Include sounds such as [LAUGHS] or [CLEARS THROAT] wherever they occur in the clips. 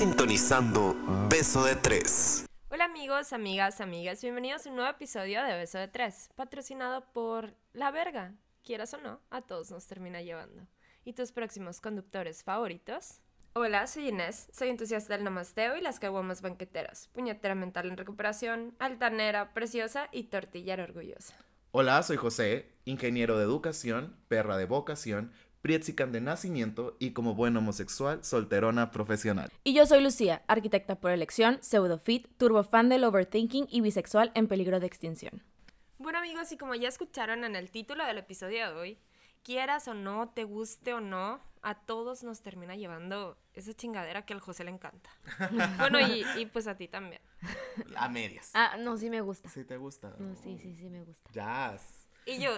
sintonizando Beso de Tres. Hola amigos, amigas, amigas, bienvenidos a un nuevo episodio de Beso de Tres, patrocinado por La Verga. Quieras o no, a todos nos termina llevando. ¿Y tus próximos conductores favoritos? Hola, soy Inés, soy entusiasta del namasteo y las caguamas banqueteras, puñetera mental en recuperación, altanera, preciosa y tortillera orgullosa. Hola, soy José, ingeniero de educación, perra de vocación, Prietzican de nacimiento y como buen homosexual, solterona profesional. Y yo soy Lucía, arquitecta por elección, pseudofit, turbofan del overthinking y bisexual en peligro de extinción. Bueno amigos, y como ya escucharon en el título del episodio de hoy, quieras o no, te guste o no, a todos nos termina llevando esa chingadera que al José le encanta. [LAUGHS] bueno, y, y pues a ti también. A medias. Ah, no, sí me gusta. ¿Sí te gusta? No, sí, sí, sí me gusta. Jazz. Y yo.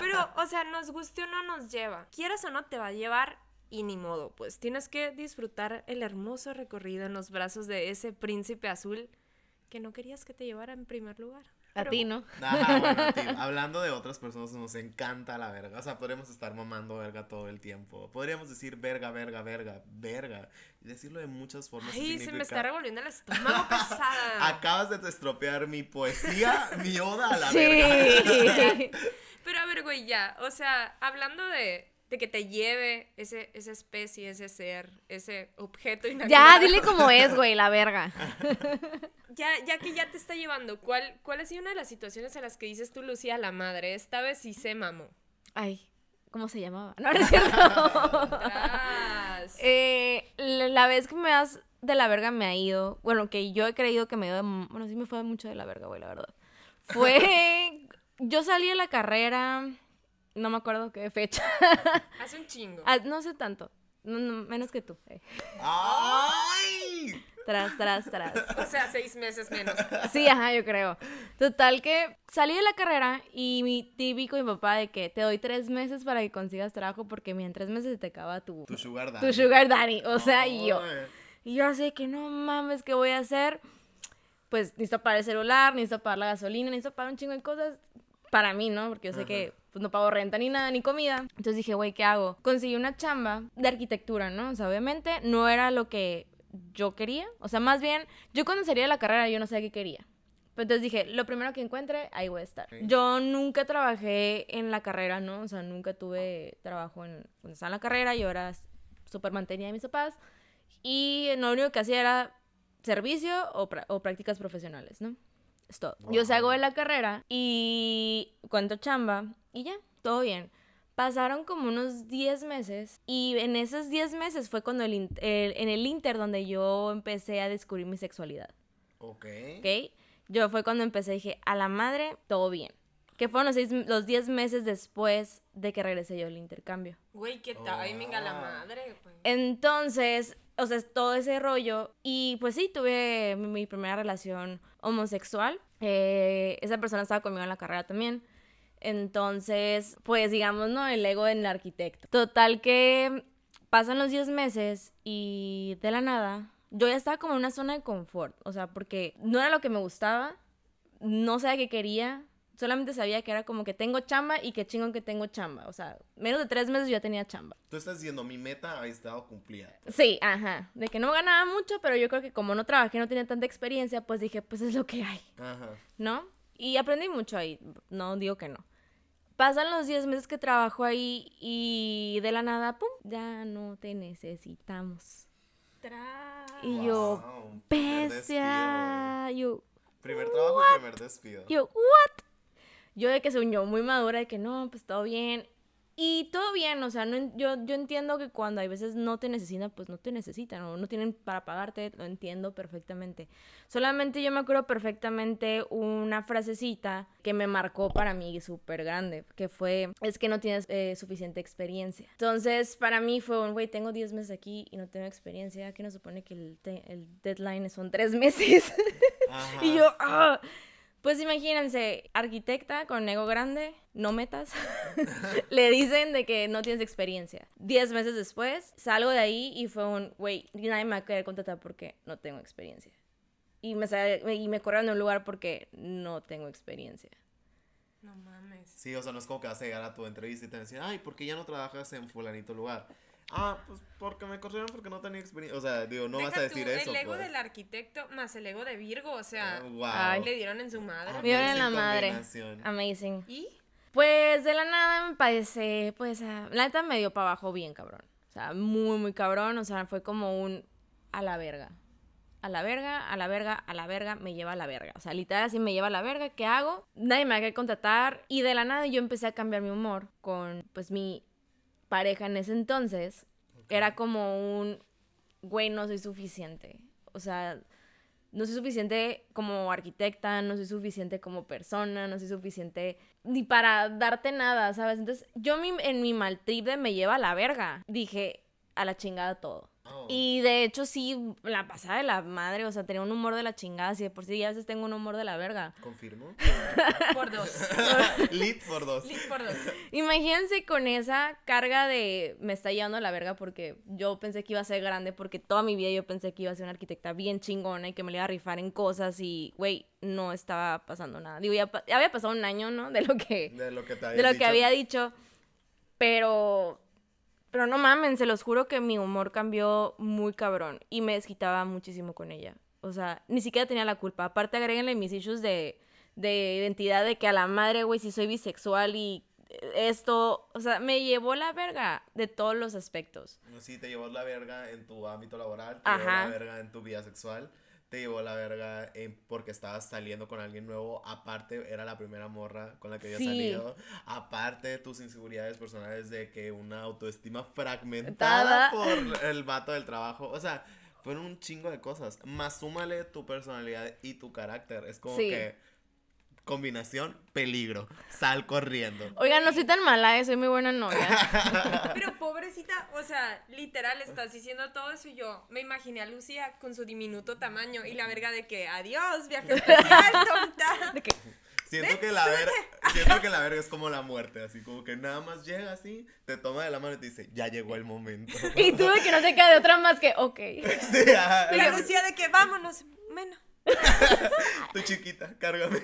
Pero, o sea, nos guste o no nos lleva. Quieras o no, te va a llevar y ni modo, pues tienes que disfrutar el hermoso recorrido en los brazos de ese príncipe azul que no querías que te llevara en primer lugar. A ti, ¿no? Ajá, [LAUGHS] bueno, [LAUGHS] hablando de otras personas, nos encanta la verga. O sea, podríamos estar mamando verga todo el tiempo. Podríamos decir verga, verga, verga, verga. Y decirlo de muchas formas. y Ay, se me significa- está revolviendo el estómago pesada. [LAUGHS] Acabas de estropear mi poesía, mi oda a la Sí. verga. Pero a ver, güey, ya. O sea, hablando de, de que te lleve ese, esa especie, ese ser, ese objeto ya, dile cómo es, güey, la verga. [LAUGHS] Ya, ya que ya te está llevando, ¿cuál, ¿cuál ha sido una de las situaciones en las que dices tú, Lucía, la madre? Esta vez sí se mamó. Ay, ¿cómo se llamaba? No, no es cierto. [LAUGHS] Eh, la la vez que me has de la verga me ha ido, bueno, que yo he creído que me dio, de- bueno, sí me fue mucho de la verga, güey, la verdad. Fue, [LAUGHS] yo salí de la carrera, no me acuerdo qué fecha, [LAUGHS] Hace un chingo. Ah, no sé tanto, no, no, menos que tú. eh. ¡Ay! Tras, tras, tras. O sea, seis meses menos. Sí, ajá, yo creo. Total que salí de la carrera y mi típico mi papá de que te doy tres meses para que consigas trabajo porque en tres meses se te acaba tu, Tu sugar daddy. tu sugar daddy. O sea, y yo. Y yo así de que no mames, ¿qué voy a hacer? Pues necesito pagar el celular, necesito pagar la gasolina, necesito pagar un chingo de cosas para mí, ¿no? Porque yo sé que pues, no pago renta ni nada, ni comida. Entonces dije, güey, ¿qué hago? Conseguí una chamba de arquitectura, ¿no? O sea, obviamente no era lo que yo quería. O sea, más bien, yo cuando salí de la carrera yo no sabía qué quería. Pero entonces dije, lo primero que encuentre, ahí voy a estar. Yo nunca trabajé en la carrera, ¿no? O sea, nunca tuve trabajo en, cuando estaba en la carrera. Yo era súper mantenida de mis papás. Y lo único que hacía era servicio o, prácticas profesionales, ¿no? Es todo. Yo salgo de la carrera y cuento chamba y ya, todo bien. Pasaron como unos 10 meses y en esos 10 meses fue cuando el, el- en el Inter donde yo empecé a descubrir mi sexualidad, Ok. ¿ok? Yo fue cuando empecé, dije, a la madre, todo bien. Que fueron los, seis, los 10 meses después de que regresé yo del intercambio. Güey, qué timing a la Oh. madre. Entonces, o sea, todo ese rollo. Y pues sí, tuve mi, mi primera relación homosexual. Eh, esa persona estaba conmigo en la carrera también. Entonces, pues digamos, ¿no? El ego en el arquitecto. Total que pasan los 10 meses y de la nada, yo ya estaba como en una zona de confort. O sea, porque no era lo que me gustaba, no sabía qué quería. Solamente sabía que era como que tengo chamba y que chingón que tengo chamba. O sea, menos de tres meses yo ya tenía chamba. Tú estás diciendo, mi meta ha estado cumplida. Sí, ajá. De que no ganaba mucho, pero yo creo que como no trabajé, no tenía tanta experiencia, pues dije, pues es lo que hay, Ajá. ¿no? Y aprendí mucho ahí, no digo que no. Pasan los 10 meses que trabajo ahí y de la nada, ¡pum! Ya no te necesitamos. Tras. Y yo, Wow, bestia. Yo. Primer trabajo y primer despido. yo, ¿what? Yo de que se unió muy madura, de que no, pues todo bien. Y todo bien, o sea, no, yo, yo entiendo que cuando hay veces no te necesitan, pues no te necesitan, o no tienen para pagarte, lo entiendo perfectamente. Solamente yo me acuerdo perfectamente una frasecita que me marcó para mí súper grande, que fue, es que no tienes eh, suficiente experiencia. Entonces, para mí fue un, güey, tengo 10 meses aquí y no tengo experiencia, que no supone que el, el deadline son 3 [LAUGHS] meses. Ajá. Y yo, ah. Pues imagínense, arquitecta con ego grande, no metas, [LAUGHS] le dicen de que no tienes experiencia. Diez meses después, salgo de ahí y fue un, güey, nadie me va a querer contratar porque no tengo experiencia. Y me, y me corrieron de un lugar porque no tengo experiencia. No mames. Sí, o sea, no es como que vas a llegar a tu entrevista y te decir, ay, ¿por qué ya no trabajas en fulanito lugar? Ah, pues porque me corrieron porque no tenía experiencia. O sea, digo, no vas Deja a decir tú, eso. El ego pues. del arquitecto más el ego de Virgo, o sea, Ah, wow. Ay. le dieron en su madre. Ah, Me dieron en la Amazing madre. Amazing. ¿Y? Pues de la nada me parece, pues, ah, la neta me dio para abajo bien cabrón. O sea, muy, muy cabrón. O sea, fue como un a la verga. A la verga, a la verga, a la verga, me lleva a la verga. O sea, literal así me lleva a la verga. ¿Qué hago? Nadie me va a querer contratar. Y de la nada yo empecé a cambiar mi humor con, pues, mi pareja en ese entonces. Era como un, güey, no soy suficiente. O sea, no soy suficiente como arquitecta, no soy suficiente como persona, no soy suficiente ni para darte nada, ¿sabes? Entonces, yo mi- en mi mal trip de me lleva a la verga, dije a la chingada todo. Oh. Y de hecho sí, la pasada de la madre, o sea, tenía un humor de la chingada, si de por sí ya a veces tengo un humor de la verga. ¿Confirmo? [LAUGHS] [LAUGHS] Por dos. Lit por dos. Sí, por dos. Imagínense con esa carga de me está llevando a la verga porque yo pensé que iba a ser grande, porque toda mi vida yo pensé que iba a ser una arquitecta bien chingona y que me le iba a rifar en cosas y, güey, no estaba pasando nada. Digo, ya, ya había pasado un año, ¿no? De lo que, De lo que te de lo dicho. que había dicho, pero... Pero no mamen, se los juro que mi humor cambió muy cabrón y me desquitaba muchísimo con ella. O sea, ni siquiera tenía la culpa. Aparte, agréguenle mis issues de, de identidad de que a la madre, güey, si soy bisexual y esto, o sea, me llevó la verga de todos los aspectos. Sí, te llevó la verga en tu ámbito laboral, te llevó la verga en tu vida sexual, te llevó la verga en porque estabas saliendo con alguien nuevo, aparte era la primera morra con la que había Sí. salido, aparte de tus inseguridades personales de que una autoestima fragmentada Tada. por el vato del trabajo, o sea, fueron un chingo de cosas, más súmale tu personalidad y tu carácter, es como Sí. que combinación peligro, sal corriendo. Oigan, no soy tan mala, eh, soy muy buena novia. [LAUGHS] Pero pobrecita, o sea, literal, estás diciendo todo eso y yo me imaginé a Lucía con su diminuto tamaño y la verga de que adiós, viaje especial, [LAUGHS] tonta. De Siento que la verga, [LAUGHS] siento que la verga es como la muerte, así como que nada más llega así, te toma de la mano y te dice, ya llegó el momento. y tú de que no te queda de otra más que, ok. Sí, ajá. Y la Lucía de que vámonos, bueno. Tu chiquita, cárgame.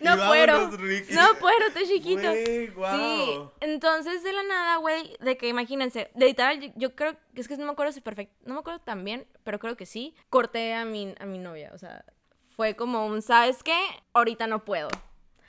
[LAUGHS] No puedo. No puedo, estoy chiquito. Sí, entonces de la nada, güey, de que imagínense, de literal, yo, creo, es que no me acuerdo si perfecto, no me acuerdo tan bien, pero creo que sí, corté a mi, a mi novia, o sea, fue como un, ¿sabes qué? Ahorita no puedo.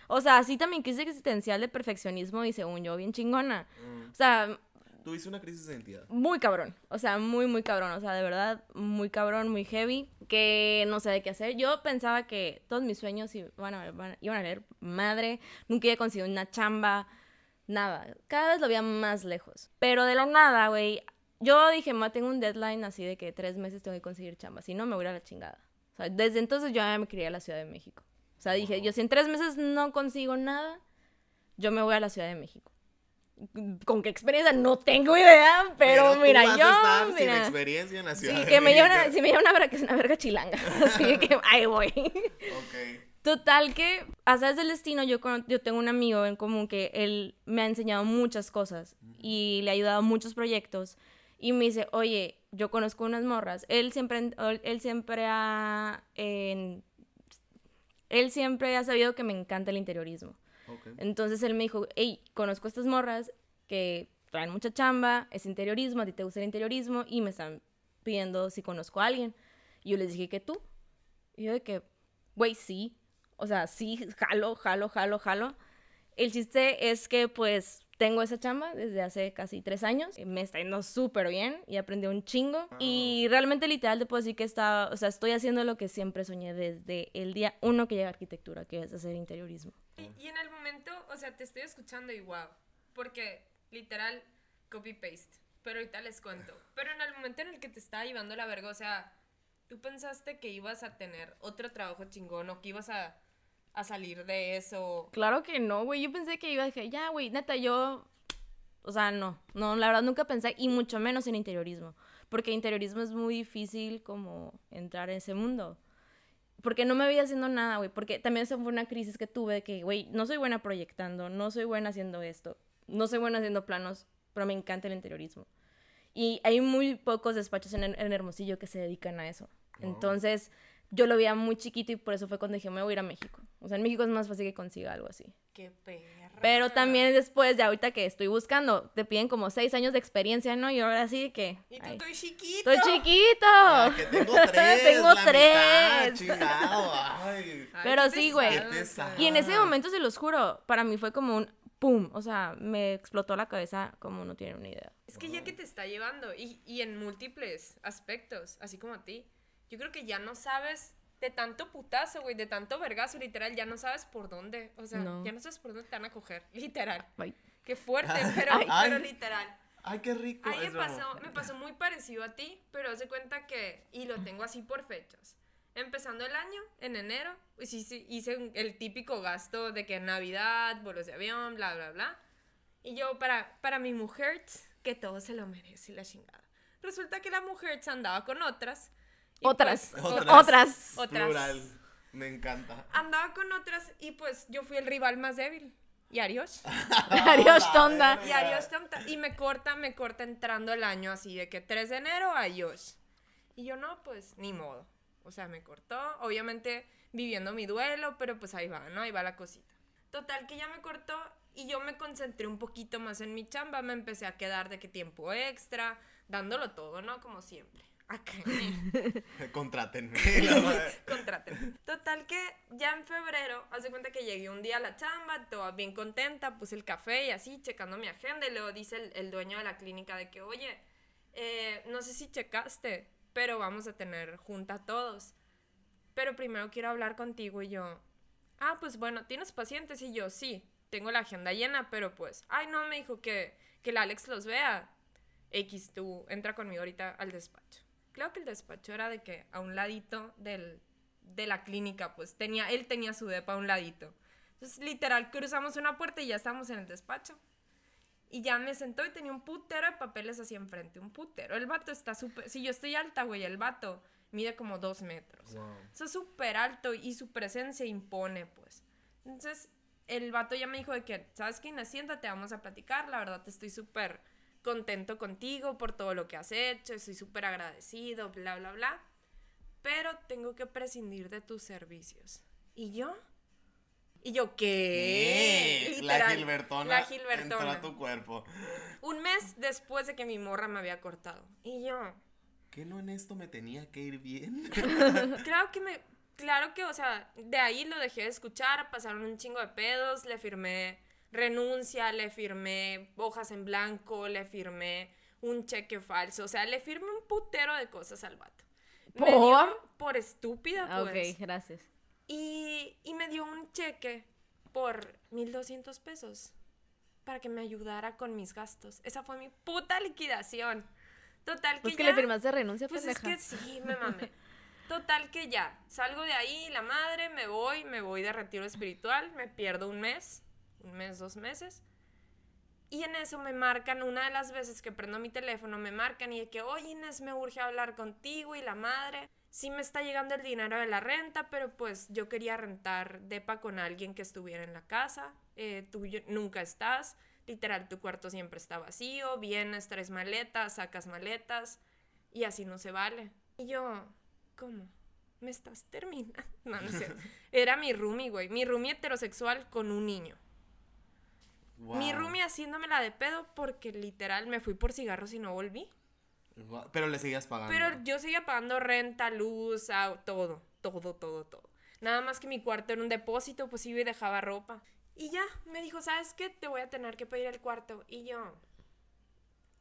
O sea, así también crisis existencial de perfeccionismo y según yo, bien chingona. Mm. O sea, Tuviste una crisis de identidad. muy cabrón, o sea, muy, muy cabrón, o sea, de verdad, muy cabrón, muy heavy, que no sé de qué hacer. Yo pensaba que todos mis sueños iban a, iban a leer madre, nunca iba a conseguir una chamba, nada, cada vez lo veía más lejos. Pero de la nada, güey, yo dije, ma, tengo un deadline así de que tres meses tengo que conseguir chamba, si no me voy a la chingada. O sea, desde entonces yo ya me quería a la Ciudad de México. O sea, dije, yo si en tres meses no consigo nada, yo me voy a la Ciudad de México. ¿Con qué experiencia? No tengo idea, pero, mira, vas a yo, estar sin mira, experiencia en la ciudad. sí, de que me lleva una, si me lleva una verga, que es una verga chilanga, [LAUGHS] así que ahí voy. Ok. Total que, a través del destino, yo, yo tengo un amigo en común que él me ha enseñado muchas cosas y le ha ayudado a muchos proyectos. Y me dice, oye, yo conozco unas morras. Él siempre, él, siempre ha... en- él siempre ha sabido que me encanta el interiorismo. Ok. Entonces él me dijo, hey, conozco a estas morras que traen mucha chamba, es interiorismo, a ti te gusta el interiorismo y me están pidiendo si conozco a alguien. Y yo les dije que tú. Y yo de que, güey, sí. O sea, sí, jalo, jalo, jalo, jalo. El chiste es que pues tengo esa chamba desde hace casi tres años. Me está yendo súper bien y aprendí un chingo. Y realmente literal te puedo decir que está, o sea, estoy haciendo lo que siempre soñé desde el día uno que llegué a arquitectura, que es hacer interiorismo. Y, y en el momento, o sea, te estoy escuchando y wow, porque literal, copy-paste. Pero ahorita les cuento. Pero en el momento en el que te estaba llevando la verga, o sea, tú pensaste que ibas a tener otro trabajo chingón o que ibas a, a salir de eso. Claro que no, güey. Yo pensé que iba a decir, ya, güey, neta, yo. O sea, no. No, la verdad nunca pensé, y mucho menos en interiorismo. Porque interiorismo es muy difícil como entrar en ese mundo. Porque no me veía haciendo nada, güey. Porque también esa fue una crisis que tuve de que, güey, no soy buena proyectando, no soy buena haciendo esto, no soy buena haciendo planos, pero me encanta el interiorismo. Y hay muy pocos despachos en, en Hermosillo que se dedican a eso. Entonces, yo lo veía muy chiquito y por eso fue cuando dije, me voy a ir a México. O sea, en México es más fácil que consiga algo así. Qué perra. Pero también después, ya ahorita que estoy buscando, te piden como seis años de experiencia, ¿no? Y ahora sí que... Y tú ay, estoy chiquito. ¡Estoy chiquito! Ah, que tengo [LAUGHS] tres. Tengo la tres. mitad, chingado. Ay. Ay, Pero qué sí, güey. Y en ese momento, se los juro, para mí fue como un ¡pum! O sea, me explotó la cabeza como no tienen una idea. Es que ya que te está llevando y, y en múltiples aspectos, así como a ti, yo creo que ya no sabes de tanto putazo, güey, de tanto vergazo, literal, ya no sabes por dónde, o sea, No. ya no sabes por dónde te van a coger, [LAUGHS] literal. Ay. Qué fuerte, pero, Ay. pero literal. Ay, qué rico. Ahí me pasó, me pasó muy parecido a ti, pero hace cuenta que, y lo tengo así por fechas. Empezando el año, en enero, pues hice, el típico gasto de que Navidad, vuelos de avión, bla, bla, bla. Y yo, para, para mi mujer, que todo se lo merece, la chingada. Resulta que la mujer andaba con otras. Otras. pues, Otras. Otras. Otras. Plural. Me encanta. Andaba con otras y pues yo fui el rival más débil. Y Arios. [LAUGHS] [LAUGHS] Tonda. verga. Y adiós, tonta. Y me corta, me corta entrando el año así de que 3 de enero, adiós. Y yo no, pues ni modo. O sea, me cortó, obviamente viviendo mi duelo, pero pues ahí va, ¿no? Ahí va la cosita. Total que ya me cortó y yo me concentré un poquito más en mi chamba, me empecé a quedar de que tiempo extra, dándolo todo, ¿no? Como siempre. Acá. [LAUGHS] [LAUGHS] [LAUGHS] Contraten. Total que ya en febrero, hace cuenta que llegué un día a la chamba, toda bien contenta, puse el café y así, checando mi agenda, y luego dice el, el dueño de la clínica de que, oye, eh, no sé si checaste, pero vamos a tener junta a todos. Pero primero quiero hablar contigo y yo, ah, pues bueno, ¿tienes pacientes? Y yo, sí, tengo la agenda llena, pero pues, ay, no, me dijo que, que el Alex los vea. X, tú entra conmigo ahorita al despacho. Creo que el despacho era de que a un ladito del, de la clínica, pues tenía, él tenía su depa a un ladito. Entonces, literal, cruzamos una puerta y ya estamos en el despacho. Y ya me sentó y tenía un putero de papeles así enfrente, un putero. El vato está súper... Si yo estoy alta, güey, el vato mide como dos metros. Wow. Eso es súper alto y su presencia impone, pues. Entonces, el vato ya me dijo de que, ¿sabes qué, Inés? Siéntate, vamos a platicar. La verdad, estoy súper contento contigo por todo lo que has hecho. Estoy súper agradecido, bla, bla, bla. Pero tengo que prescindir de tus servicios. ¿Y yo? ¿Y yo qué? ¿Qué? La Gilbertona. La Gilbertona. Entró a tu cuerpo. Un mes después de que mi morra me había cortado. Y yo, ¿Qué no en esto me tenía que ir bien? [LAUGHS] Claro que me. Claro que, o sea, de ahí lo dejé de escuchar, pasaron un chingo de pedos, le firmé renuncia, le firmé hojas en blanco, le firmé un cheque falso, o sea, le firmé un putero de cosas al vato. Me ¿Por? dio por estúpida, Ah, pues. Ok, gracias. Y, y me dio un cheque por 1200 pesos para que me ayudara con mis gastos. Esa fue mi puta liquidación. Total que Pues que ya- le firmaste renuncia, pues es que sí, me mamé. Total que ya, salgo de ahí, la madre, me voy, me voy de retiro espiritual, me pierdo un mes, un mes, dos meses. Y en eso me marcan, una de las veces que prendo mi teléfono, me marcan y de que, oye Inés, me urge hablar contigo y la madre. Sí me está llegando el dinero de la renta, pero pues yo quería rentar depa con alguien que estuviera en la casa. Eh, tú nunca estás, literal, tu cuarto siempre está vacío, vienes, traes maletas, sacas maletas y así no se vale. Y yo, ¿cómo? ¿Me estás terminando? [LAUGHS] No, no cierto. [LAUGHS] Era mi roomie, güey. Mi roomie heterosexual con un niño. Mi Wow. roomie haciéndomela de pedo porque literal me fui por cigarros y no volví. Wow. Pero le seguías pagando. Pero yo seguía pagando renta, luz, todo, todo, todo, todo. Nada más que mi cuarto era un depósito, pues iba y dejaba ropa. Y ya, me dijo, ¿sabes qué? Te voy a tener que pedir el cuarto. Y yo,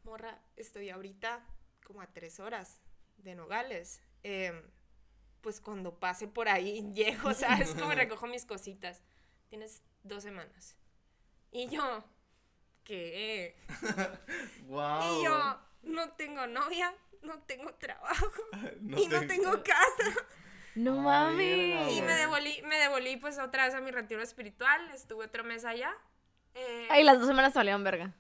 morra, estoy ahorita como a tres horas de Nogales. Em, pues cuando pase por ahí, [LAUGHS] llego, ¿sabes? Como [LAUGHS] recojo mis cositas. Tienes dos semanas. Y yo, ¿qué? [LAUGHS] Wow. Y yo, no tengo novia, no tengo trabajo [LAUGHS] No y no te- tengo [LAUGHS] casa. No mames. verga, Y me devolví, me devolví pues otra vez a mi retiro espiritual. Estuve otro mes allá. Eh, Ay, las dos semanas salieron verga.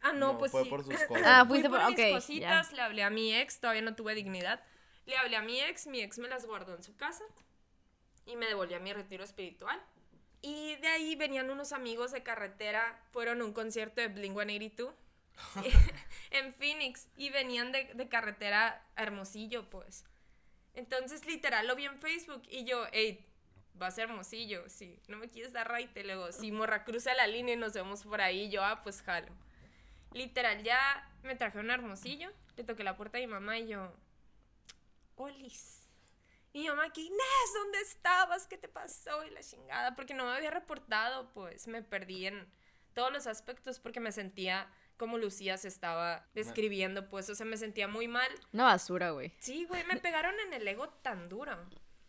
ah, no, No, pues fue sí. por sus cosas. Ah, Fui fuiste por por. mis Ok. cositas, le hablé a mi ex, todavía no tuve dignidad. Le hablé a mi ex, mi ex me las guardó en su casa y me devolví a mi retiro espiritual. Y de ahí venían unos amigos de carretera, fueron a un concierto de Blink 182 [LAUGHS] en Phoenix y venían de, de carretera a Hermosillo, pues. Entonces, literal, lo vi en Facebook y yo, hey, va a ser Hermosillo, sí, no me quieres dar raite, luego, sí, morra, cruza la línea y nos vemos por ahí, yo, ah, pues jalo. Literal, ya me trajeron a Hermosillo, le toqué la puerta a mi mamá y yo, Olis. Y mi mamá, aquí, Inés, ¿dónde estabas? ¿Qué te pasó? Y la chingada, porque no me había reportado, pues me perdí en todos los aspectos porque me sentía como Lucía se estaba describiendo, pues, o sea, me sentía muy mal. Una basura, güey. Sí, güey, me pegaron en el ego tan duro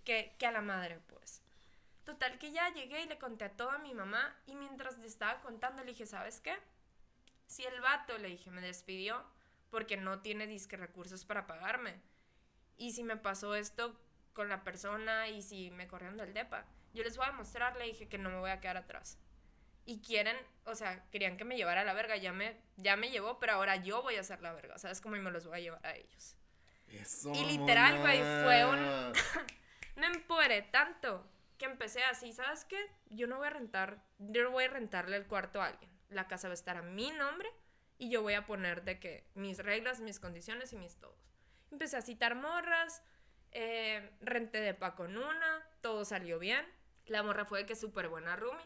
que, que a la madre, pues. Total que ya llegué y le conté a toda mi mamá y mientras le estaba contando le dije, ¿sabes qué? Si el vato, le dije, me despidió porque no tiene disque recursos para pagarme. Y si me pasó esto con la persona y si me corrieron del depa, yo les voy a mostrar, le dije que no me voy a quedar atrás. Y quieren, o sea, querían que me llevara a la verga, ya me, ya me llevó, pero ahora yo voy a hacer la verga, ¿sabes? Como me los voy a llevar a ellos. Eso, Y literal, güey, fue un- [LAUGHS] me empoderé tanto que empecé así, ¿sabes qué? Yo no voy a rentar, yo no voy a rentarle el cuarto a alguien. La casa va a estar a mi nombre y yo voy a poner de que mis reglas, mis condiciones y mis todos. Empecé a citar morras, eh, renté de pa con una, todo salió bien. La morra fue de que súper buena roomie.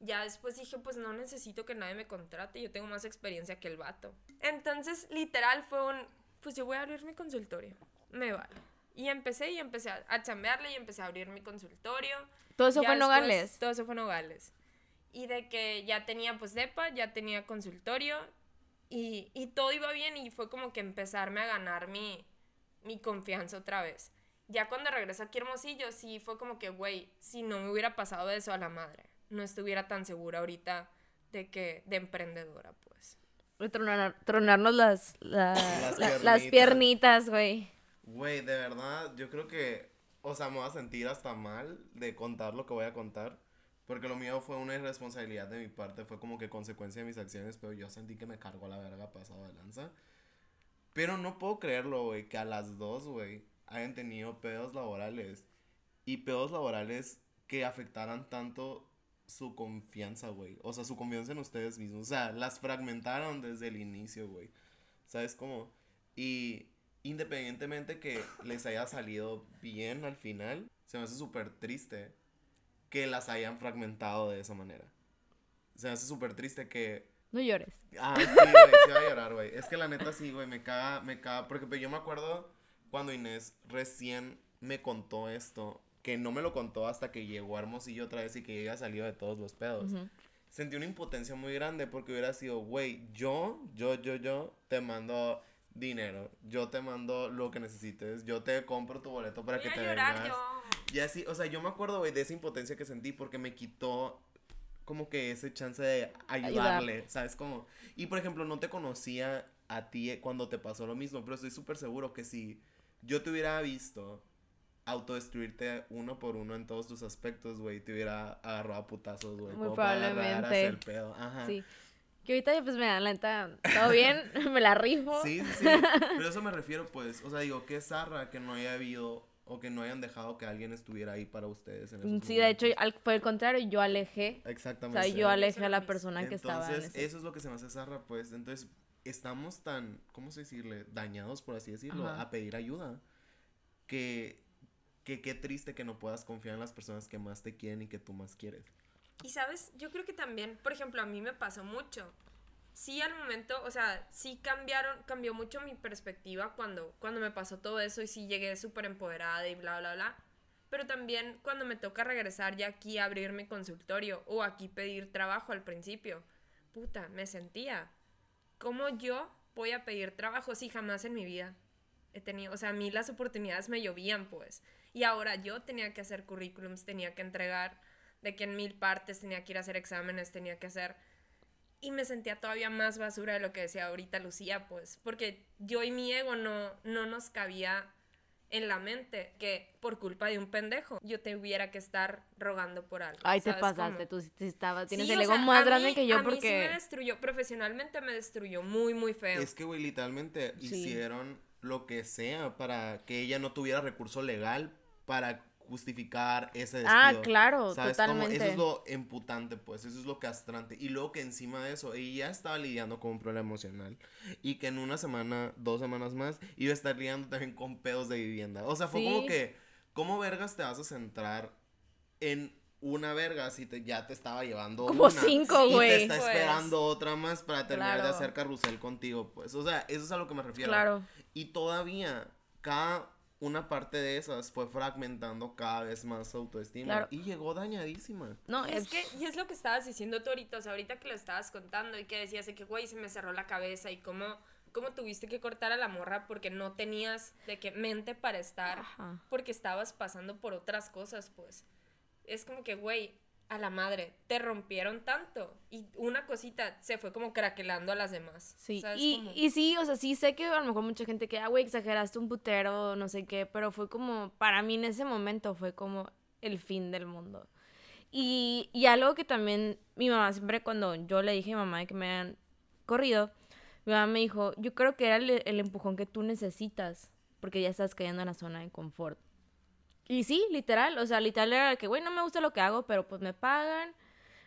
Ya después dije, pues no necesito que nadie me contrate, yo tengo más experiencia que el vato. Entonces, literal fue un, pues yo voy a abrir mi consultorio, me vale. Y empecé y empecé a, a chambearle y empecé a abrir mi consultorio. Todo eso Ya fue en Nogales. Todo eso fue en Nogales. Y de que ya tenía pues depa, ya tenía consultorio y, y todo iba bien y fue como que empezarme a ganar mi, mi confianza otra vez. Ya cuando regresé aquí a Hermosillo, sí fue como que, güey, si no me hubiera pasado eso a la madre, no estuviera tan segura ahorita de que, de emprendedora, pues. Tronar- tronarnos las, la- Las la- las piernitas. piernitas, güey. Güey, de verdad, yo creo que, o sea, me voy a sentir hasta mal de contar lo que voy a contar. Porque lo mío fue una irresponsabilidad de mi parte, fue como que consecuencia de mis acciones, pero yo sentí que me cargó la verga pasado de lanza. Pero no puedo creerlo, güey, que a las dos, güey, hayan tenido pedos laborales. Y pedos laborales que afectaran tanto su confianza, güey. O sea, su confianza en ustedes mismos. O sea, las fragmentaron desde el inicio, güey. ¿Sabes cómo? Y independientemente que les haya salido bien al final, se me hace súper triste que las hayan fragmentado de esa manera. Se me hace súper triste que No llores. Ah, sí, güey, sí va a llorar, güey. Es que la neta sí, güey, me caga, me caga. Porque yo me acuerdo cuando Inés recién me contó esto, que no me lo contó hasta que llegó a Hermosillo otra vez y que ella salió de todos los pedos. Sentí una impotencia muy grande porque hubiera sido, güey, yo, yo, yo, yo te mando dinero, yo te mando lo que necesites, yo te compro tu boleto para Voy que a te llorar vengas. yo. Y así, o sea, yo me acuerdo, güey, de esa impotencia que sentí porque me quitó como que ese chance de ayudarle, ¿sabes cómo? Y por ejemplo, no te conocía a ti cuando te pasó lo mismo, pero estoy súper seguro que si yo te hubiera visto autodestruirte uno por uno en todos tus aspectos, güey, te hubiera agarrado a putazos, güey. Muy como probablemente. el pedo. Ajá. Sí. Que ahorita ya pues me da la neta, todo bien, [LAUGHS] me la rifo. Sí, sí, sí. [LAUGHS] Pero eso me refiero, pues. O sea, digo, qué zarra que no haya habido o que no hayan dejado que alguien estuviera ahí para ustedes en esos Mm, Sí, de hecho, al, por el contrario, yo alejé. O Exactamente. sea, yo alejé Eso a la persona que estaba en Entonces, ese. eso es lo que se me hace zarra, pues. Entonces, estamos tan, ¿cómo se decirle? Dañados, por así decirlo, Ajá. a pedir ayuda. Que, que qué triste que no puedas confiar en las personas que más te quieren y que tú más quieres. Y sabes, yo creo que también, por ejemplo, a mí me pasó mucho. Sí, al momento, o sea, sí cambiaron, cambió mucho mi perspectiva cuando, cuando me pasó todo eso y sí llegué súper empoderada y bla, bla, bla. Pero también cuando me toca regresar ya aquí a abrir mi consultorio o aquí pedir trabajo al principio, puta, me sentía. ¿Cómo yo voy a pedir trabajo si jamás en mi vida he tenido, o sea, a mí las oportunidades me llovían, pues. Y ahora yo tenía que hacer currículums, tenía que entregar de que en mil partes tenía que ir a hacer exámenes, tenía que hacer... Y me sentía todavía más basura de lo que decía ahorita Lucía, pues, porque yo y mi ego no, no nos cabía en la mente que por culpa de un pendejo yo tuviera que estar rogando por algo. Ay, te ¿sabes pasaste, cómo? tú sí estabas, tienes Sí, el ego sea, más grande mí- que yo a mí sí porque... me destruyó, profesionalmente me destruyó muy, muy feo. Es que, güey, literalmente Sí. hicieron lo que sea para que ella no tuviera recurso legal para justificar ese despido. Ah, claro, ¿Sabes cómo? totalmente. Eso es lo emputante, pues, eso es lo castrante. Y luego que encima de eso, ella ya estaba lidiando con un problema emocional. Y que en una semana, dos semanas más, iba a estar lidiando también con pedos de vivienda. O sea, fue como Sí. que, ¿cómo vergas te vas a centrar en una verga si te, ya te estaba llevando Como una, cinco, y te güey. está Pues. esperando otra más para terminar de Claro. hacer carrusel contigo, pues. O sea, eso es a lo que me refiero. Claro. Y todavía, cada una parte de esas fue fragmentando cada vez más su autoestima. Claro. Y llegó dañadísima. No, es es que, y es lo que estabas diciendo tú ahorita, o sea, ahorita que lo estabas contando y que decías de que, güey, se me cerró la cabeza y cómo, cómo tuviste que cortar a la morra porque no tenías de que mente para estar, Ajá. porque estabas pasando por otras cosas, pues. Es como que, güey, a la madre, te rompieron tanto y una cosita se fue como craquelando a las demás. Sí, ¿sabes y, y sí, o sea, sí sé que a lo mejor mucha gente que, ah, güey, exageraste un putero, no sé qué, pero fue como, para mí en ese momento fue como el fin del mundo. Y, y algo que también mi mamá siempre cuando yo le dije a mi mamá que me habían corrido, mi mamá me dijo, yo creo que era el, el empujón que tú necesitas, porque ya estás cayendo en la zona de confort. Y sí, literal, o sea, literal era que, güey, no me gusta lo que hago, pero pues me pagan,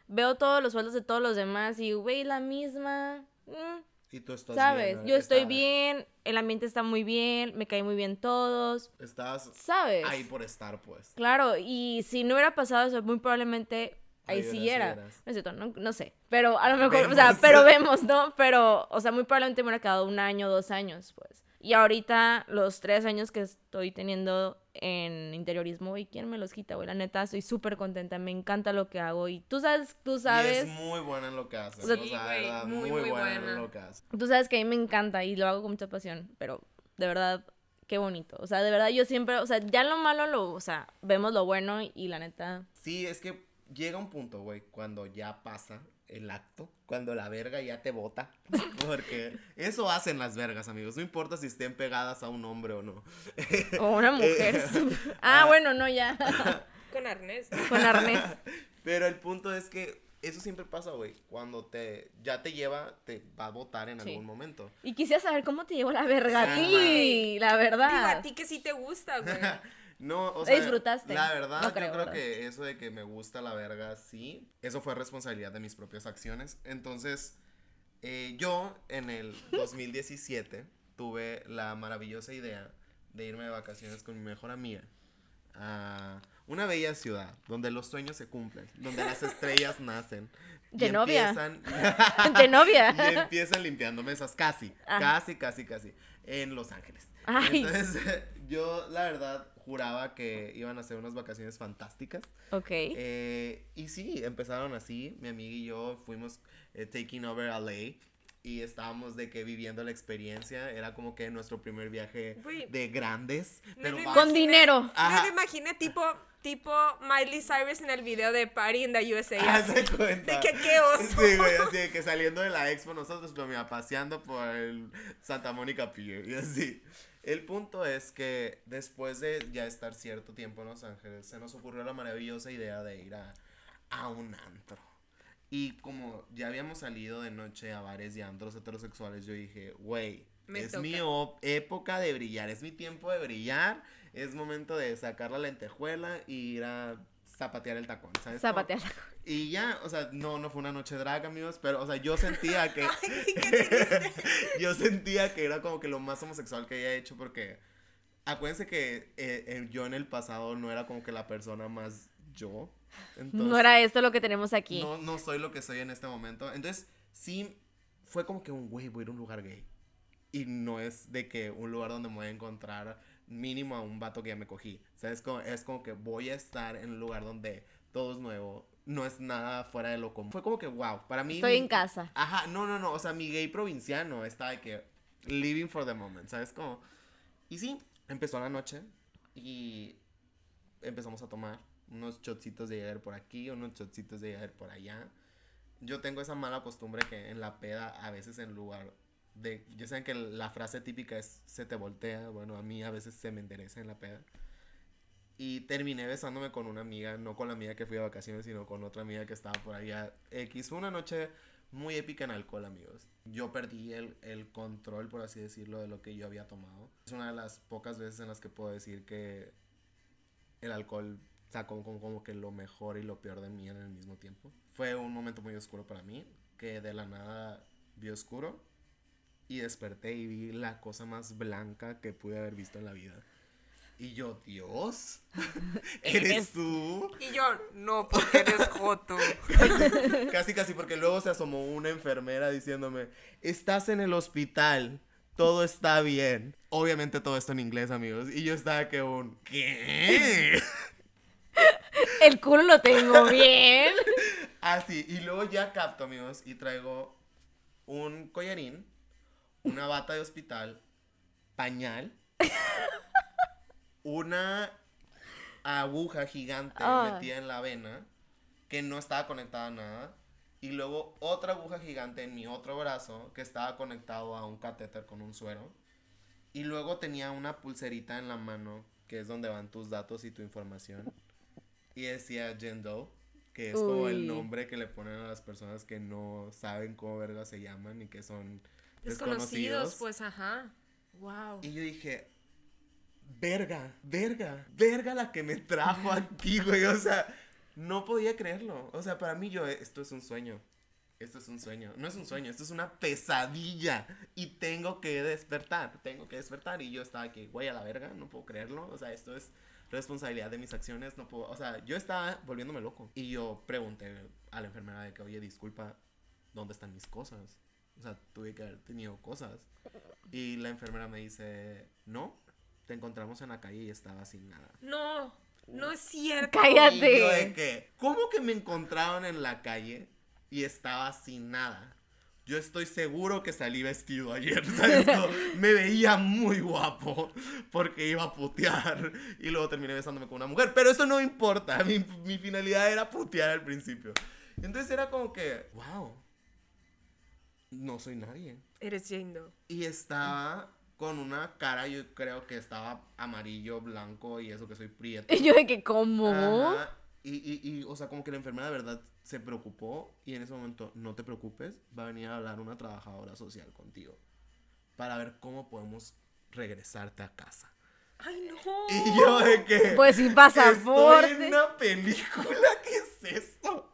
veo todos los sueldos de todos los demás y, güey, la misma. mm, Y tú estás ¿Sabes? bien, Yo estoy está- bien, el ambiente está muy bien, me caen muy bien todos, Estás ¿sabes? ahí por estar, pues. Claro, y si no hubiera pasado eso, muy probablemente ahí siguiera. No es cierto, no, no sé. Pero a lo mejor, o sea, Vemos. pero vemos, ¿no? Pero, o sea, muy probablemente me hubiera quedado un año, dos años, pues. Y ahorita, los tres años que estoy teniendo en interiorismo, güey, ¿quién me los quita, güey? La neta, estoy súper contenta, me encanta lo que hago. Y tú sabes, tú Y sabes, es muy buena en lo que hace. O sea, o Sí, güey, verdad, muy, muy, muy buena, buena. en lo que hace. tú sabes que a mí me encanta y lo hago con mucha pasión, pero de verdad, qué bonito. O sea, de verdad, yo siempre, o sea, ya lo malo, lo, o sea, vemos lo bueno y la neta, Sí, es que llega un punto, güey, cuando ya pasa el acto, cuando la verga ya te bota. [LAUGHS] Porque eso hacen las vergas, amigos. No importa si estén pegadas a un hombre o no. [LAUGHS] o una mujer. [LAUGHS] ah, ah. bueno, no, ya. Con arnés. con arnés. Pero el punto es que eso siempre pasa, güey. Cuando te ya te lleva, te va a botar en Sí. algún momento. Y quisiera saber cómo te llevó la verga a ti, la Digo, verdad. a ti que sí te gusta, güey. No, o ¿La sea, disfrutaste? La verdad, No creo, yo creo ¿verdad? que eso de que me gusta la verga, sí. Eso fue responsabilidad de mis propias acciones. Entonces, eh, yo en el [LAUGHS] 2017 tuve la maravillosa idea de irme de vacaciones con mi mejor amiga a una bella ciudad donde los sueños se cumplen, donde las [LAUGHS] estrellas nacen. De novia. empiezan- [LAUGHS] De novia. y empiezan limpiando mesas, casi, Ah. casi, casi, casi, en Los Ángeles. Ay. Entonces, yo la verdad juraba que iban a ser unas vacaciones fantásticas. Ok. Eh, y sí, empezaron así. Mi amiga y yo fuimos eh, taking over LA y estábamos de que viviendo la experiencia. Era como que nuestro primer viaje de grandes. Me Pero Con dinero. Ajá. Me lo imaginé tipo, tipo Miley Cyrus en el video de Party in the USA. Haz así. de cuenta. De que qué oso. Sí, güey, así de que saliendo de la expo nosotros, pero mira, paseando por el Santa Mónica Pier y así. El punto es que después de ya estar cierto tiempo en Los Ángeles, se nos ocurrió la maravillosa idea de ir a, a un antro. Y como ya habíamos salido de noche a bares y antros heterosexuales, yo dije, güey, es toca. mi época de brillar, es mi tiempo de brillar, es momento de sacar la lentejuela y ir a zapatear el tacón, ¿sabes? Zapatear. Y ya, o sea, no, no fue una noche drag, amigos, pero, o sea, yo sentía [LAUGHS] que... [LAUGHS] yo sentía que era como que lo más homosexual que había hecho porque... Acuérdense que eh, eh, yo en el pasado no era como que la persona más yo. Entonces, No era esto lo que tenemos aquí. no, no soy lo que soy en este momento. Entonces, sí, fue como que un güey, voy a ir a un lugar gay. Y no es de que un lugar donde me voy a encontrar mínimo a un vato que ya me cogí. O sea, es como, es como que voy a estar en un lugar donde todo es nuevo. No es nada fuera de lo común. Fue como que, wow, para mí... Estoy mi- en casa. Ajá, no, no, no. O sea, mi gay provinciano está de que living for the moment, ¿sabes? Como... Y sí, empezó la noche y empezamos a tomar unos shotcitos de Jäger por aquí, unos shotcitos de Jäger por allá. Yo tengo esa mala costumbre que en la peda, a veces en lugar de... Ya saben que la frase típica es se te voltea. Bueno, a mí a veces se me endereza en la peda. Y terminé besándome con una amiga, no con la amiga que fui de vacaciones, sino con otra amiga que estaba por allá. X, fue una noche muy épica en alcohol, amigos. Yo perdí el, el control, por así decirlo, de lo que yo había tomado. Es una de las pocas veces en las que puedo decir que el alcohol sacó como, como que lo mejor y lo peor de mí en el mismo tiempo. Fue un momento muy oscuro para mí, que de la nada vi oscuro y desperté y vi la cosa más blanca que pude haber visto en la vida. Y yo, Dios, [LAUGHS] ¿eres tú? Y yo, no, porque eres Joto. [LAUGHS] Casi, casi, porque luego se asomó una enfermera diciéndome, estás en el hospital, todo está bien. Obviamente todo esto en inglés, amigos. Y yo estaba que un, ¿qué? [LAUGHS] El culo lo tengo bien. Así, y luego ya capto, amigos, y traigo un collarín, una bata de hospital, pañal, una aguja gigante Ah. metida en la vena que no estaba conectada a nada. Y luego otra aguja gigante en mi otro brazo que estaba conectado a un catéter con un suero. Y luego tenía una pulserita en la mano que es donde van tus datos y tu información. Y decía Jendo, que es como el Uy. nombre que le ponen a las personas que no saben cómo verga se llaman y que son Desconocidos, desconocidos. pues ajá. Wow. Y yo dije, verga, verga, verga la que me trajo aquí, güey. O sea, no podía creerlo. O sea, para mí yo, esto es un sueño. Esto es un sueño. No es un sueño, esto es una pesadilla. Y tengo que despertar, tengo que despertar. Y yo estaba aquí, güey, a la verga, no puedo creerlo. O sea, esto es responsabilidad de mis acciones, no puedo, o sea, yo estaba volviéndome loco. Y yo pregunté a la enfermera de que, oye, disculpa, ¿dónde están mis cosas? O sea, tuve que haber tenido cosas. Y la enfermera me dice, no, te encontramos en la calle y estaba sin nada. No, no es cierto. Cállate. Y yo de que, ¿cómo que me encontraron en la calle y estaba sin nada? Yo estoy seguro que salí vestido ayer, [LAUGHS] ¿sabes? Me veía muy guapo porque iba a putear y luego terminé besándome con una mujer. Pero eso no importa, [LAUGHS] mi, mi finalidad era putear al principio. Entonces era como que, wow, no soy nadie. Eres Jane Doe. Y estaba con una cara, yo creo que estaba amarillo, blanco y eso que soy prieto. [LAUGHS] Y yo de que, ¿cómo? Ajá, Y, y, y, o sea, como que la enfermera de verdad se preocupó y en ese momento, no te preocupes, va a venir a hablar una trabajadora social contigo para ver cómo podemos regresarte a casa. Ay, no. Y yo de que... Pues sin Estoy pasaporte. en una película, ¿qué es esto?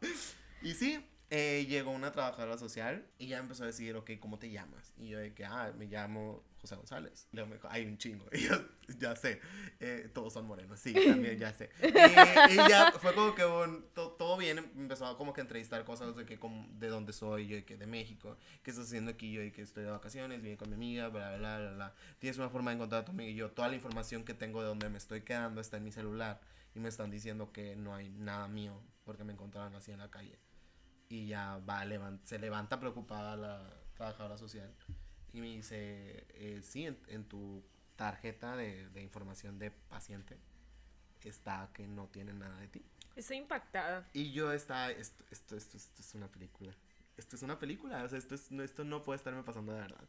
Y sí, eh, llegó una trabajadora social y ya empezó a decir, ok, ¿cómo te llamas? Y yo de que, ah, me llamo José González. Luego me dijo, hay un chingo. [LAUGHS] Y yo, ya sé, eh, todos son morenos, sí, también ya sé. Y, y ya fue como que un- to- todo bien, empezó a como que entrevistar cosas de que como, de dónde soy, yo de que de México, qué estás haciendo aquí, yo de que estoy de vacaciones, vine con mi amiga, bla, bla, bla, bla. Tienes una forma de encontrar a tu amiga y yo, toda la información que tengo de dónde me estoy quedando está en mi celular y me están diciendo que no hay nada mío porque me encontraron así en la calle. Y ya va, levan- se levanta preocupada la trabajadora social y me dice, eh, sí, en, en tu tarjeta de, de información de paciente está que no tiene nada de ti. Estoy impactada. Y yo estaba, esto, esto, esto, esto es una película. Esto es una película, o sea, esto, es, no, esto no puede estarme pasando de verdad.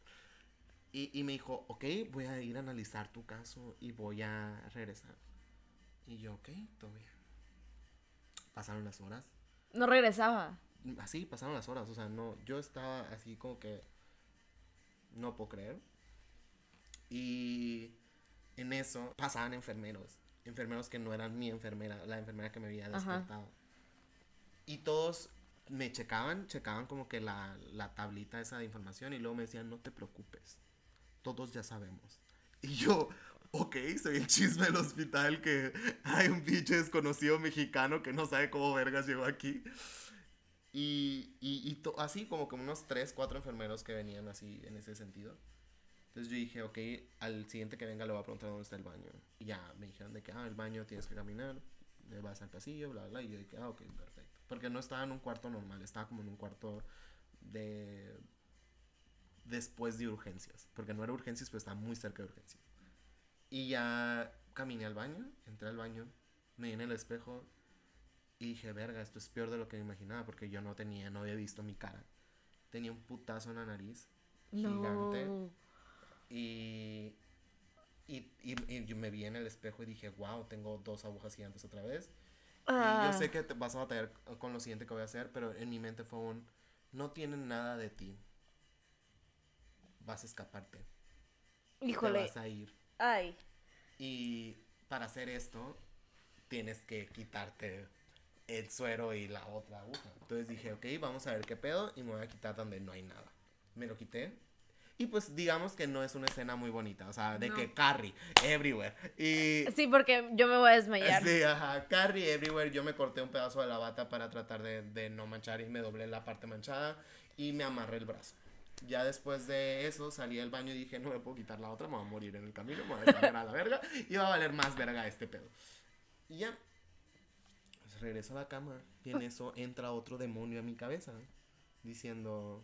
Y, y me dijo, ok, voy a ir a analizar tu caso y voy a regresar. Y yo, ok, todo bien. Pasaron las horas. No regresaba. Así, pasaron las horas. O sea, no, yo estaba así como que no puedo creer. Y en eso pasaban enfermeros. Enfermeros que no eran mi enfermera, la enfermera que me había Ajá. despertado. Y todos me checaban, checaban como que la, la tablita esa de información y luego me decían, no te preocupes, todos ya sabemos. Y yo, ok, soy el chisme del hospital que hay un pinche desconocido mexicano que no sabe cómo vergas llegó aquí. Y, y, y to- así como que unos 3, 4 enfermeros que venían así en ese sentido. Entonces yo dije, ok, al siguiente que venga le voy a preguntar dónde está el baño. Y ya me dijeron de que, ah, el baño tienes que caminar, vas al pasillo, bla, bla. Y yo dije, ah, ok, perfecto. Porque no estaba en un cuarto normal, estaba como en un cuarto de... después de urgencias. Porque no era urgencias, pero estaba muy cerca de urgencias. Y ya caminé al baño, entré al baño, me vi en el espejo y dije, verga, esto es peor de lo que me imaginaba porque yo no tenía, no había visto mi cara. Tenía un putazo en la nariz gigante No. y, y, y- y yo me vi en el espejo y dije, wow, tengo dos agujas gigantes otra vez. Y Ah. yo sé que te vas a batallar con lo siguiente que voy a hacer, pero en mi mente fue un, no tienen nada de ti. Vas a escaparte. Te Híjole. vas a ir. Ay. Y para hacer esto, tienes que quitarte el suero y la otra aguja. Entonces dije, ok, vamos a ver qué pedo y me voy a quitar donde no hay nada. Me lo quité. Y pues digamos que no es una escena muy bonita, o sea, de No. que Carrie, everywhere. Y Sí, porque yo me voy a desmayar. Sí, ajá. Carrie everywhere. Yo me corté un pedazo de la bata para tratar de, de no manchar y me doblé la parte manchada y me amarré el brazo. Ya después de eso salí del baño y dije, no me puedo quitar la otra, me voy a morir en el camino, me voy a a la verga y va a valer más verga este pedo. Y ya. Pues regreso a la cama y en eso entra otro demonio a mi cabeza diciendo,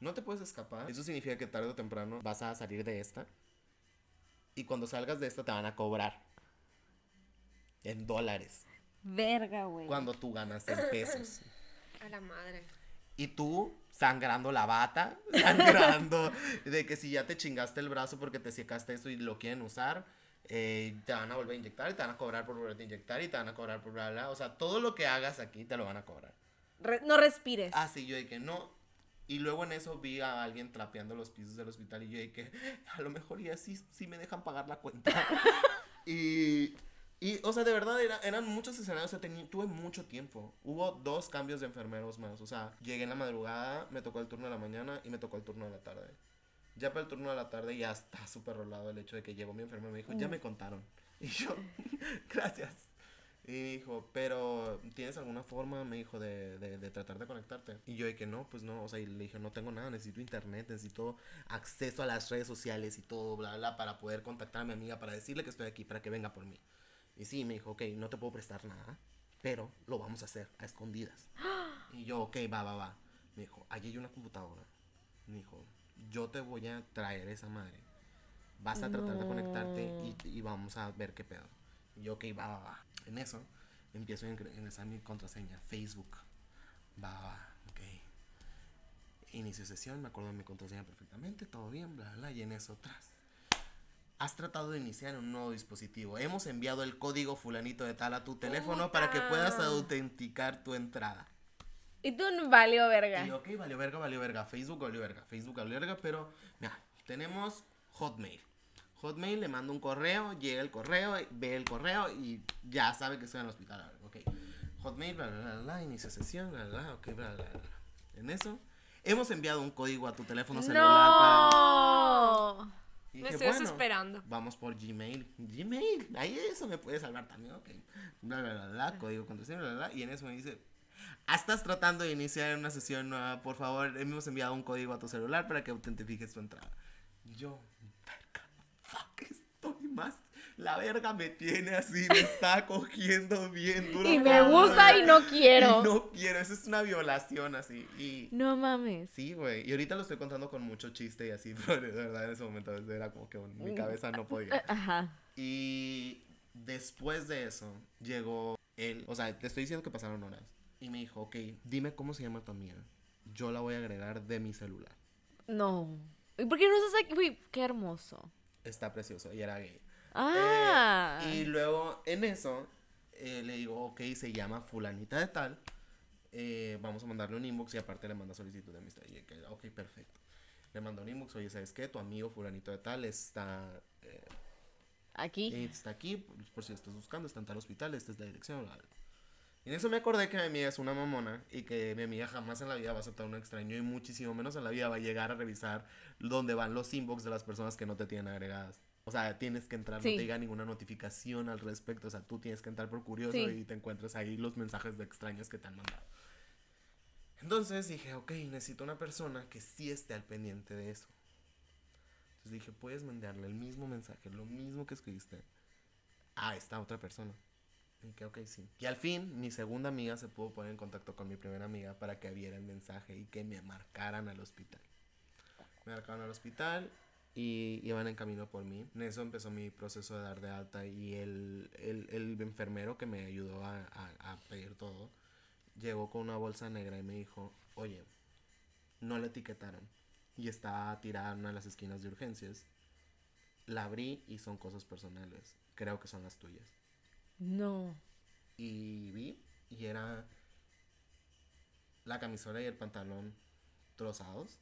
no te puedes escapar. Eso significa que tarde o temprano vas a salir de esta y cuando salgas de esta te van a cobrar en dólares Verga, güey. cuando tú ganas en pesos. [CLEARS THROAT] A la madre. Y tú sangrando la bata, [LAUGHS] sangrando de que si ya te chingaste el brazo porque te secaste eso y lo quieren usar, eh, te van a volver a inyectar y te van a cobrar por volverte a inyectar y te van a cobrar por bla, bla. O sea, todo lo que hagas aquí te lo van a cobrar. Re- no respires. Ah, sí, yo dije no. Y luego en eso vi a alguien trapeando los pisos del hospital y yo dije a lo mejor ya sí, sí me dejan pagar la cuenta. [LAUGHS] y, y, o sea, de verdad era- eran muchos escenarios. O sea, tuve mucho tiempo. Hubo dos cambios de enfermeros más. O sea, llegué en la madrugada, me tocó el turno de la mañana y me tocó el turno de la tarde. Ya para el turno de la tarde ya está súper rolado el hecho de que llegó mi enfermero y me dijo, ya me contaron. Y yo, [LAUGHS] gracias. Y me dijo, pero ¿tienes alguna forma, me dijo, de, de, de tratar de conectarte? Y yo dije, no, pues no, o sea, y le dije, no tengo nada, necesito internet, necesito acceso a las redes sociales y todo, bla, bla, para poder contactar a mi amiga, para decirle que estoy aquí, para que venga por mí. Y sí, me dijo, ok, no te puedo prestar nada, pero lo vamos a hacer a escondidas. [GASPS] Y yo, ok, va, va, va. Me dijo, allí hay una computadora. Me dijo, yo te voy a traer esa madre. Vas a tratar de conectarte y, y vamos a ver qué pedo. Y yo, ok, va, va, va. En eso empiezo a ingre- ingresar mi contraseña, Facebook. Va, va, ok. Inicio sesión, me acuerdo de mi contraseña perfectamente, todo bien, bla, bla, bla, y en eso atrás. Has tratado de iniciar un nuevo dispositivo. Hemos enviado el código fulanito de tal a tu teléfono para que puedas autenticar tu entrada. Y tú no valió verga. Y ok, valió verga, valió verga. Facebook valió verga, Facebook valió verga, pero mira, tenemos Hotmail. Hotmail le mando un correo, llega el correo, ve el correo y ya sabe que estoy en el hospital. A ver, ok. Hotmail, bla, bla, bla, bla, inicia sesión, bla, bla, bla, ok, bla, bla, bla. En eso, hemos enviado un código a tu teléfono celular para... No. Y Me dije, estoy bueno, desesperando. Vamos por Gmail. Gmail, ahí eso me puede salvar también, ok. Bla, bla, bla, bla, código contraseña, bla, bla, bla. Y en eso me dice, "Ah, [LAUGHS] estás tratando de iniciar una sesión nueva, por favor, hemos enviado un código a tu celular para que autentifiques tu entrada. Yo, verga, fuck, estoy más. La verga me tiene así, me está [LAUGHS] cogiendo bien duro. Y me gusta y no quiero. Y no quiero, eso es una violación así. Y No mames. Sí, güey. Y ahorita lo estoy contando con mucho chiste y así, [LAUGHS] pero de verdad en ese momento era como que Mm. mi cabeza no podía. Ajá. Y después de eso llegó él, o sea, te estoy diciendo que pasaron horas. Y me dijo, ok, dime cómo se llama tu amiga. Yo la voy a agregar de mi celular. No. ¿Y por qué no estás aquí? Uy, qué hermoso. Está precioso y era gay. Ah. Eh, y luego en eso eh, le digo, ok, se llama fulanita de tal. eh, vamos a mandarle un inbox y aparte le manda solicitud de amistad. Y que, ok, perfecto. Le mando un inbox, oye, ¿sabes qué? Tu amigo fulanito de tal está, Aquí. está aquí, por, por si lo estás buscando, está en tal hospital, esta es la dirección, bla, bla. Y en eso me acordé que mi amiga es una mamona y que mi amiga jamás en la vida va a aceptar un extraño y muchísimo menos en la vida va a llegar a revisar dónde van los inbox de las personas que no te tienen agregadas. O sea, tienes que entrar, no te llega ninguna notificación al respecto. O sea, tú tienes que entrar por curioso Sí. y te encuentras ahí los mensajes de extraños que te han mandado. Entonces dije, ok, necesito una persona que sí esté al pendiente de eso. Entonces dije, puedes mandarle el mismo mensaje, lo mismo que escribiste a esta otra persona. Y que, ok, sí. Y al fin, mi segunda amiga se pudo poner en contacto con mi primera amiga para que viera el mensaje y que me marcaran al hospital. Me marcaron al hospital y iban en camino por mí. En eso empezó mi proceso de dar de alta y el, el, el enfermero que me ayudó a, a, a pedir todo llegó con una bolsa negra y me dijo, oye, no la etiquetaron y está tirada en una de las esquinas de urgencias. La abrí y son cosas personales. Creo que son las tuyas. No. Y vi y era la camisola y el pantalón trozados.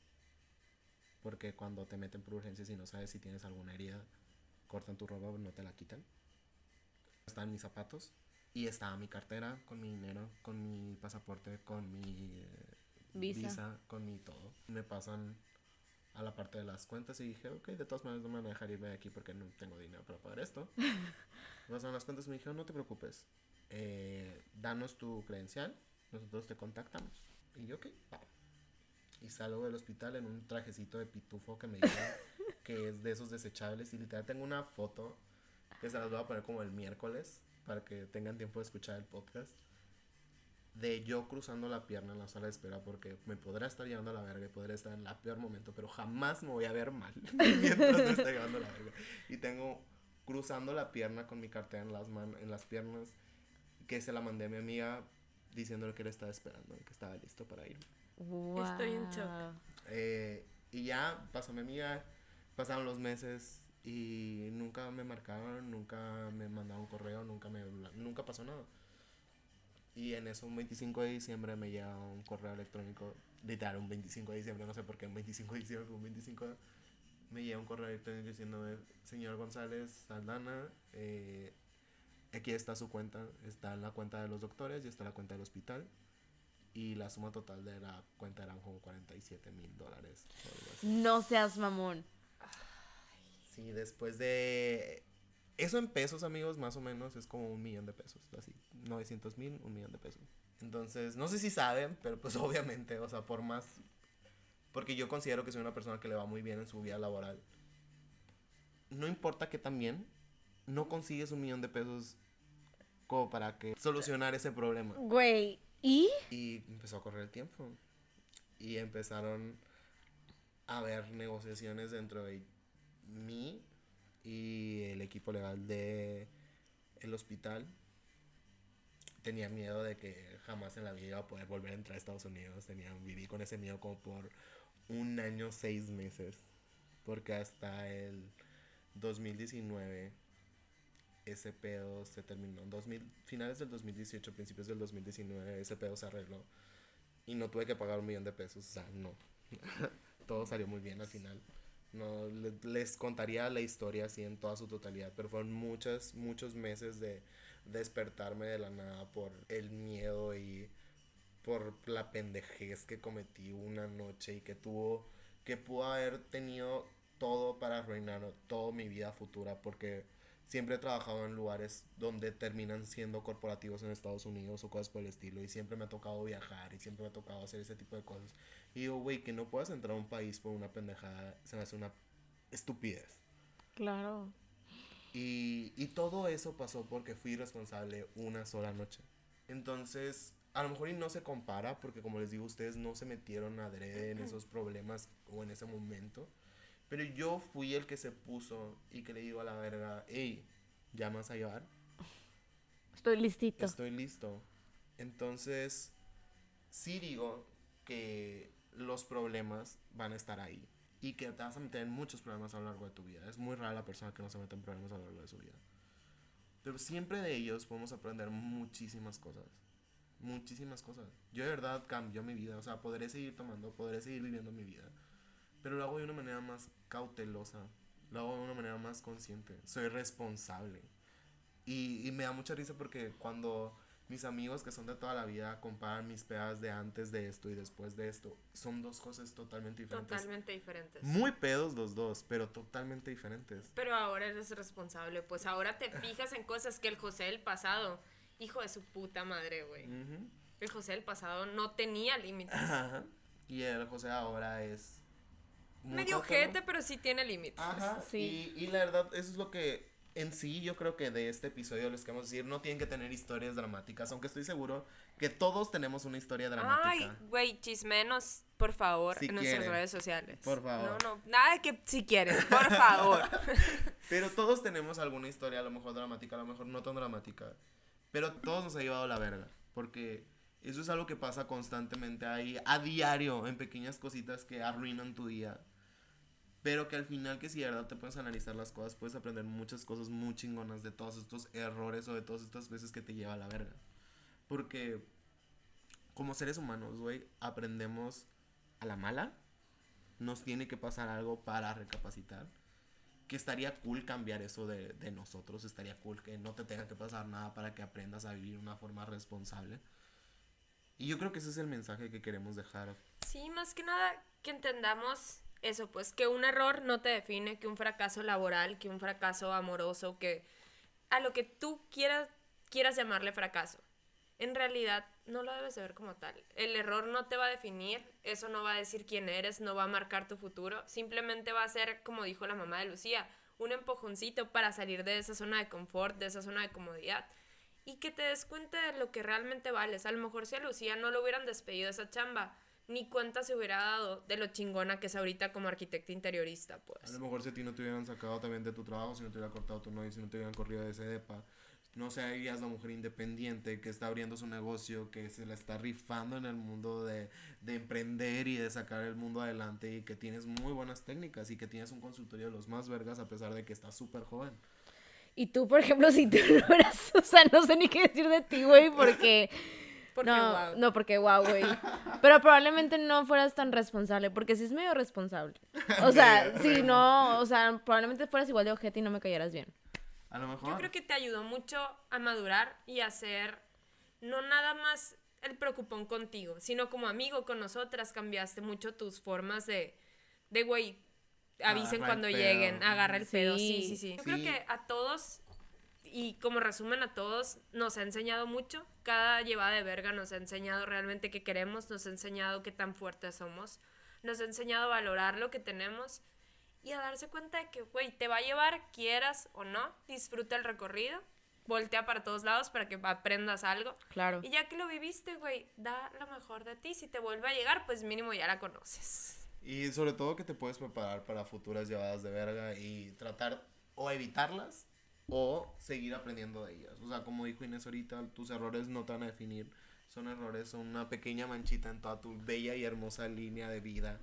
Porque cuando te meten por urgencias y no sabes si tienes alguna herida, cortan tu ropa, no te la quitan. Estaban mis zapatos y estaba mi cartera con mi dinero, con mi pasaporte, con mi eh, Visa. con mi todo. Me pasan a la parte de las cuentas y dije, ok, de todas maneras no me van a dejar irme de aquí porque no tengo dinero para pagar esto. [LAUGHS] Pasaron las cuentas y me dijeron, no te preocupes, eh, danos tu credencial, nosotros te contactamos. Y yo, ok, va. Y salgo del hospital en un trajecito de pitufo que me dieron, [LAUGHS] que es de esos desechables. Y literal tengo una foto que se las voy a poner como el miércoles para que tengan tiempo de escuchar el podcast. De yo cruzando la pierna en la sala de espera porque me podrá estar llevando a la verga y podré estar en la peor momento, pero jamás me voy a ver mal [LAUGHS] mientras me está llevando la verga. Y tengo cruzando la pierna con mi cartera en las, man en las piernas que se la mandé a mi amiga diciéndole que él estaba esperando y que estaba listo para irme. Estoy en shock. Wow. Eh, y ya pasó mi amiga, pasaron los meses y nunca me marcaron, nunca me mandaron correo, nunca me nunca pasó nada. Y en eso un 25 de diciembre me llega un correo electrónico, literal un 25 de diciembre, no sé por qué un 25 de diciembre, un 25 de- me llega un correo electrónico diciéndome, señor González Saldana, eh, aquí está su cuenta, está la cuenta de los doctores y está la cuenta del hospital. Y la suma total de la cuenta eran como 47 mil dólares. No seas mamón. Sí, después de... Eso en pesos, amigos, más o menos es como un millón de pesos. Así, 900 mil, un millón de pesos. Entonces, no sé si saben, pero pues obviamente, o sea, por más... Porque yo considero que soy una persona que le va muy bien en su vida laboral. No importa que también no consigues un millón de pesos como para que solucionar ese problema. Güey, ¿y? Y empezó a correr el tiempo. Y empezaron a haber negociaciones dentro de mí y el equipo legal de el hospital. Tenía miedo de que jamás en la vida iba a poder volver a entrar a Estados Unidos. Tenía, viví con ese miedo como por un año, seis meses. Porque hasta el 2019 ese pedo se terminó en 2000, finales del 2018, principios del 2019, ese pedo se arregló. Y no tuve que pagar un millón de pesos, o sea, no. [LAUGHS] Todo salió muy bien al final. No le- les contaría la historia así en toda su totalidad, pero fueron muchos, muchos meses de despertarme de la nada por el miedo y por la pendejez que cometí una noche y que tuvo, que pudo haber tenido todo para arruinar toda mi vida futura porque siempre he trabajado en lugares donde terminan siendo corporativos en Estados Unidos o cosas por el estilo y siempre me ha tocado viajar y siempre me ha tocado hacer ese tipo de cosas. Y digo, güey, que no puedas entrar a un país por una pendejada se me hace una estupidez. Claro. Y, y todo eso pasó porque fui responsable una sola noche. Entonces, a lo mejor y no se compara porque como les digo, ustedes no se metieron adrede en esos problemas o en ese momento. Pero yo fui el que se puso y que le digo a la verga, hey, ¿ya me vas a llevar? Estoy listito. Estoy listo. Entonces, sí digo que los problemas van a estar ahí. Y que te vas a meter en muchos problemas a lo largo de tu vida. Es muy rara la persona que no se mete en problemas a lo largo de su vida. Pero siempre de ellos podemos aprender muchísimas cosas. Muchísimas cosas. Yo de verdad cambió mi vida. O sea, podré seguir tomando, podré seguir viviendo mi vida. Pero lo hago de una manera más cautelosa. Lo hago de una manera más consciente. Soy responsable. Y, y me da mucha risa porque cuando mis amigos que son de toda la vida comparan mis pedas de antes de esto y después de esto, son dos cosas totalmente diferentes. Totalmente diferentes. Muy pedos los dos, pero totalmente diferentes. Pero ahora eres responsable, pues ahora te fijas en cosas que el José del pasado, hijo de su puta madre, güey. Ujú. El José del pasado no tenía límites. Ajá. Y el José ahora es... Medio ojete, pero sí tiene límites. Ajá, Sí. y, y la verdad, eso es lo que en sí yo creo que de este episodio les queremos decir, no tienen que tener historias dramáticas, aunque estoy seguro que todos tenemos una historia dramática. Ay, güey, chismenos, por favor, Si en nuestras redes sociales. Por favor. No, no, nada de que si quieren, por favor. [LAUGHS] Pero todos tenemos alguna historia, a lo mejor dramática, a lo mejor no tan dramática. Pero todos nos ha llevado la verga. Porque eso es algo que pasa constantemente ahí, a diario, en pequeñas cositas que arruinan tu día. Pero que al final, que si de verdad te puedes analizar las cosas, puedes aprender muchas cosas muy chingonas de todos estos errores o de todas estas veces que te lleva a la verga. Porque como seres humanos, güey, aprendemos a la mala. Nos tiene que pasar algo para recapacitar que estaría cool cambiar eso de, de nosotros, estaría cool que no te tenga que pasar nada para que aprendas a vivir de una forma responsable. Y yo creo que ese es el mensaje que queremos dejar. Sí, más que nada que entendamos eso, pues que un error no te define, que un fracaso laboral, que un fracaso amoroso, que a lo que tú quieras, quieras llamarle fracaso. En realidad no lo debes de ver como tal. El error no te va a definir, eso no va a decir quién eres, no va a marcar tu futuro, simplemente va a ser, como dijo la mamá de Lucía, un empujoncito para salir de esa zona de confort, de esa zona de comodidad. Y que te des cuenta de lo que realmente vales. A lo mejor si a Lucía no lo hubieran despedido de esa chamba, ni cuenta se hubiera dado de lo chingona que es ahorita como arquitecta interiorista, A pues. lo mejor si a ti no te hubieran sacado también de tu trabajo, si no te hubiera cortado tu novio, si no te hubieran corrido de ese depa, no serías la mujer independiente que está abriendo su negocio, que se la está rifando en el mundo de, de emprender y de sacar el mundo adelante y que tienes muy buenas técnicas y que tienes un consultorio de los más vergas a pesar de que estás súper joven. Y tú, por ejemplo, [LAUGHS] si tú no eras, o sea, no sé ni qué decir de ti, güey, porque... [LAUGHS] Porque, no, guau. no, porque guau, güey. Pero probablemente no fueras tan responsable, porque sí es medio responsable. [LAUGHS] O sea, si no, o sea, probablemente fueras igual de ojete y no me cayeras bien. A lo mejor. Yo creo que te ayudó mucho a madurar y a ser no nada más el preocupón contigo, sino como amigo con nosotras cambiaste mucho tus formas de, de güey, avisen Agarra cuando pedo. lleguen, agarra el pedo, sí, Sí. sí, sí. Yo Sí. creo que a todos, y como resumen a todos, nos ha enseñado mucho, cada llevada de verga nos ha enseñado realmente qué queremos, nos ha enseñado qué tan fuertes somos, nos ha enseñado a valorar lo que tenemos y a darse cuenta de que, güey, te va a llevar, quieras o no, disfruta el recorrido, voltea para todos lados para que aprendas algo. Claro. Y ya que lo viviste, güey, da lo mejor de ti. Si te vuelve a llegar, pues mínimo ya la conoces. Y sobre todo que te puedes preparar para futuras llevadas de verga y tratar o evitarlas o seguir aprendiendo de ellas. O sea, como dijo Inés ahorita, tus errores no te van a definir. Son errores, son una pequeña manchita en toda tu bella y hermosa línea de vida.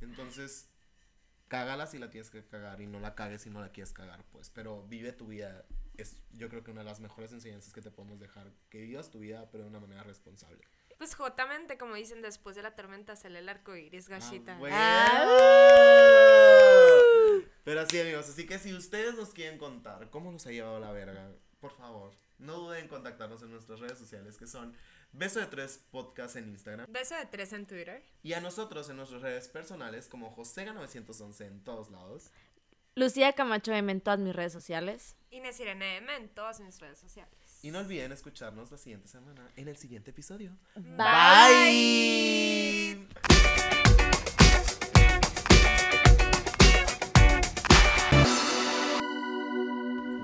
Entonces, cágala si la tienes que cagar y no la cagues si no la quieres cagar, pues. Pero vive tu vida. Es yo creo que una de las mejores enseñanzas que te podemos dejar. Que vivas tu vida, pero de una manera responsable. Pues jotamente, como dicen, después de la tormenta sale el arco iris, gachita. Ah, güey. Ah. Pero así, amigos, así que si ustedes nos quieren contar cómo nos ha llevado la verga, por favor, no duden en contactarnos en nuestras redes sociales que son Beso de Tres Podcast en Instagram Beso de tres en Twitter. y a nosotros en nuestras redes personales como Josega911 en todos lados. Lucía Camacho M en todas mis redes sociales. Inés Irene M en todas mis redes sociales. Y no olviden escucharnos la siguiente semana en el siguiente episodio. Bye.